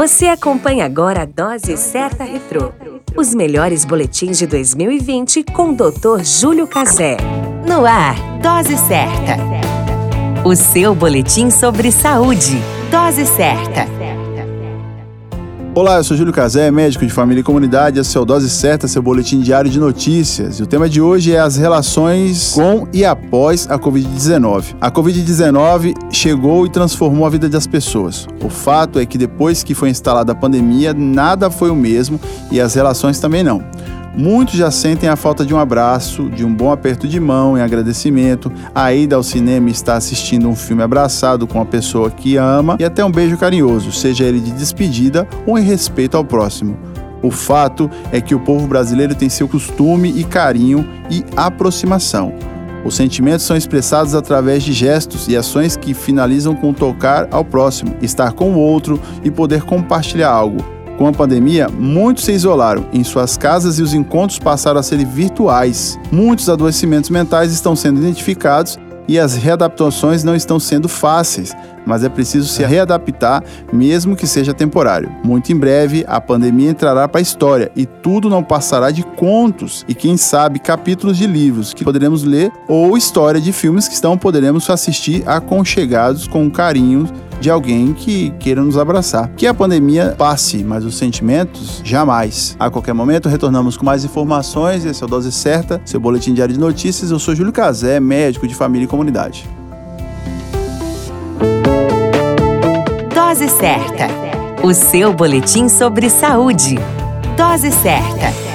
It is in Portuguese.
Você acompanha agora a Dose Certa Retrô. Os melhores boletins de 2020 com o Dr. Júlio Cazé. No ar, Dose Certa. O seu boletim sobre saúde. Dose Certa. Olá, eu sou Júlio Cazé, médico de família e comunidade, esse é o Dose Certa, seu boletim diário de notícias. E o tema de hoje é as relações com e após a Covid-19. A Covid-19 chegou e transformou a vida das pessoas. O fato é que depois que foi instalada a pandemia, nada foi o mesmo e as relações também não. Muitos já sentem a falta de um abraço, de um bom aperto de mão em agradecimento, a ida ao cinema e estar assistindo um filme abraçado com a pessoa que ama e até um beijo carinhoso, seja ele de despedida ou em respeito ao próximo. O fato é que o povo brasileiro tem seu costume e carinho e aproximação. Os sentimentos são expressados através de gestos e ações que finalizam com tocar ao próximo, estar com o outro e poder compartilhar algo, com a pandemia, muitos se isolaram em suas casas e os encontros passaram a ser virtuais. Muitos adoecimentos mentais estão sendo identificados e as readaptações não estão sendo fáceis, mas é preciso se readaptar, mesmo que seja temporário. Muito em breve, a pandemia entrará para a história e tudo não passará de contos e, quem sabe, capítulos de livros que poderemos ler ou história de filmes que estão poderemos assistir aconchegados com carinho de alguém que queira nos abraçar. Que a pandemia passe, mas os sentimentos jamais. A qualquer momento retornamos com mais informações. Esse é o Dose Certa, seu boletim diário de notícias. Eu sou Júlio Cazé, médico de família e comunidade. Dose Certa, o seu boletim sobre saúde. Dose Certa.